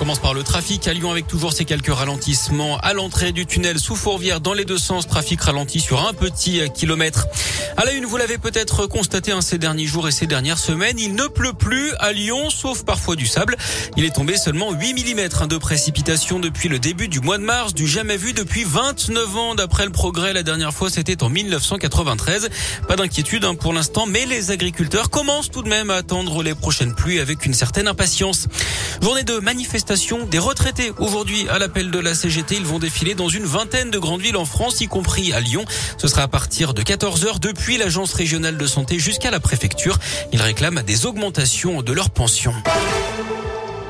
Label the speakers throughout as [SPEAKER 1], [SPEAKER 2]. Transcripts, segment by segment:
[SPEAKER 1] Commence par le trafic à Lyon avec toujours ces quelques ralentissements à l'entrée du tunnel sous Fourvière dans les deux sens. Trafic ralenti sur un petit kilomètre. À la une, vous l'avez peut-être constaté hein, ces derniers jours et ces dernières semaines, il ne pleut plus à Lyon, sauf parfois du sable. Il est tombé seulement 8 mm hein, de précipitations depuis le début du mois de mars, du jamais vu depuis 29 ans d'après le progrès. La dernière fois, c'était en 1993. Pas d'inquiétude hein, pour l'instant, mais les agriculteurs commencent tout de même à attendre les prochaines pluies avec une certaine impatience. Journée de manifestation des retraités. Aujourd'hui, à l'appel de la CGT, ils vont défiler dans une vingtaine de grandes villes en France, y compris à Lyon. Ce sera à partir de 14h depuis l'agence régionale de santé jusqu'à la préfecture. Ils réclament des augmentations de leurs pensions.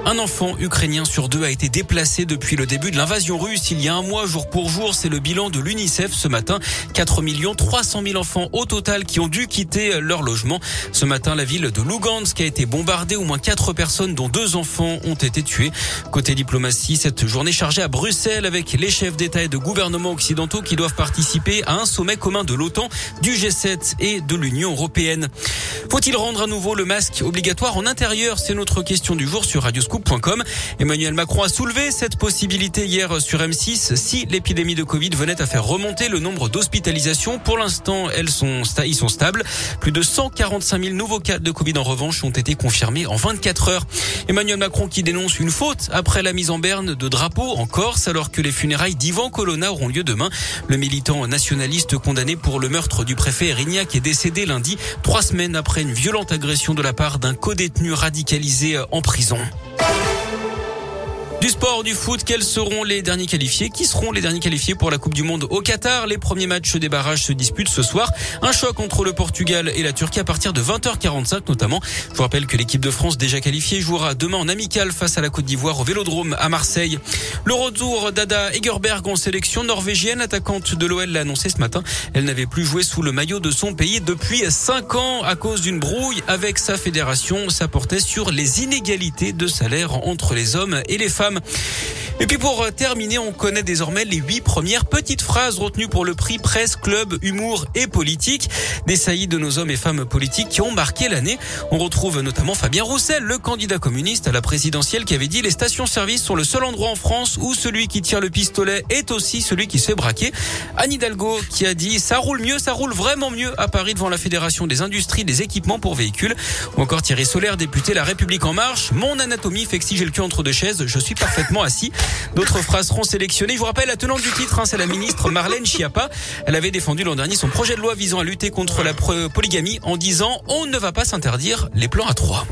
[SPEAKER 1] Un enfant ukrainien sur deux a été déplacé depuis le début de l'invasion russe. Il y a un mois, jour pour jour, c'est le bilan de l'UNICEF ce matin. 4 300 000 enfants au total qui ont dû quitter leur logement. Ce matin, la ville de Lugansk a été bombardée. Au moins quatre personnes, dont deux enfants, ont été tués. Côté diplomatie, cette journée chargée à Bruxelles avec les chefs d'État et de gouvernements occidentaux qui doivent participer à un sommet commun de l'OTAN, du G7 et de l'Union européenne. Faut-il rendre à nouveau le masque obligatoire en intérieur? C'est notre question du jour sur Radio Emmanuel Macron a soulevé cette possibilité hier sur M6 si l'épidémie de Covid venait à faire remonter le nombre d'hospitalisations. Pour l'instant, elles sont, sont stables. Plus de 145 000 nouveaux cas de Covid en revanche ont été confirmés en 24 heures. Emmanuel Macron qui dénonce une faute après la mise en berne de drapeaux en Corse alors que les funérailles d'Ivan Colonna auront lieu demain. Le militant nationaliste condamné pour le meurtre du préfet Erignac est décédé lundi, trois semaines après une violente agression de la part d'un codétenu radicalisé en prison. Du sport, du foot, quels seront les derniers qualifiés? Qui seront les derniers qualifiés pour la Coupe du Monde au Qatar? Les premiers matchs des barrages se disputent ce soir. Un choc entre le Portugal et la Turquie à partir de 20h45 notamment. Je vous rappelle que l'équipe de France déjà qualifiée jouera demain en amical face à la Côte d'Ivoire au Vélodrome à Marseille. Le retour d'Ada Egerberg en sélection norvégienne, attaquante de l'OL l'a annoncé ce matin. Elle n'avait plus joué sous le maillot de son pays depuis 5 ans à cause d'une brouille avec sa fédération. Ça portait sur les inégalités de salaire entre les hommes et les femmes femmes. Et puis pour euh, terminer, on connaît désormais les huit premières petites phrases retenues pour le prix Presse, Club, Humour et Politique. Des saillies de nos hommes et femmes politiques qui ont marqué l'année. On retrouve notamment Fabien Roussel, le candidat communiste à la présidentielle qui avait dit les stations-service sont le seul endroit en France où celui qui tire le pistolet est aussi celui qui se fait braquer. Anne Hidalgo qui a dit ça roule mieux, ça roule vraiment mieux à Paris devant la Fédération des industries des équipements pour véhicules. Ou encore Thierry Solaire, député La République en marche. Mon anatomie fait que si j'ai le cul entre deux chaises, je suis parfaitement assis. D'autres phrases seront sélectionnées. Je vous rappelle, la tenante du titre, hein, c'est la ministre Marlène Schiappa. Elle avait défendu l'an dernier son projet de loi visant à lutter contre la polygamie en disant on ne va pas s'interdire les plans à trois.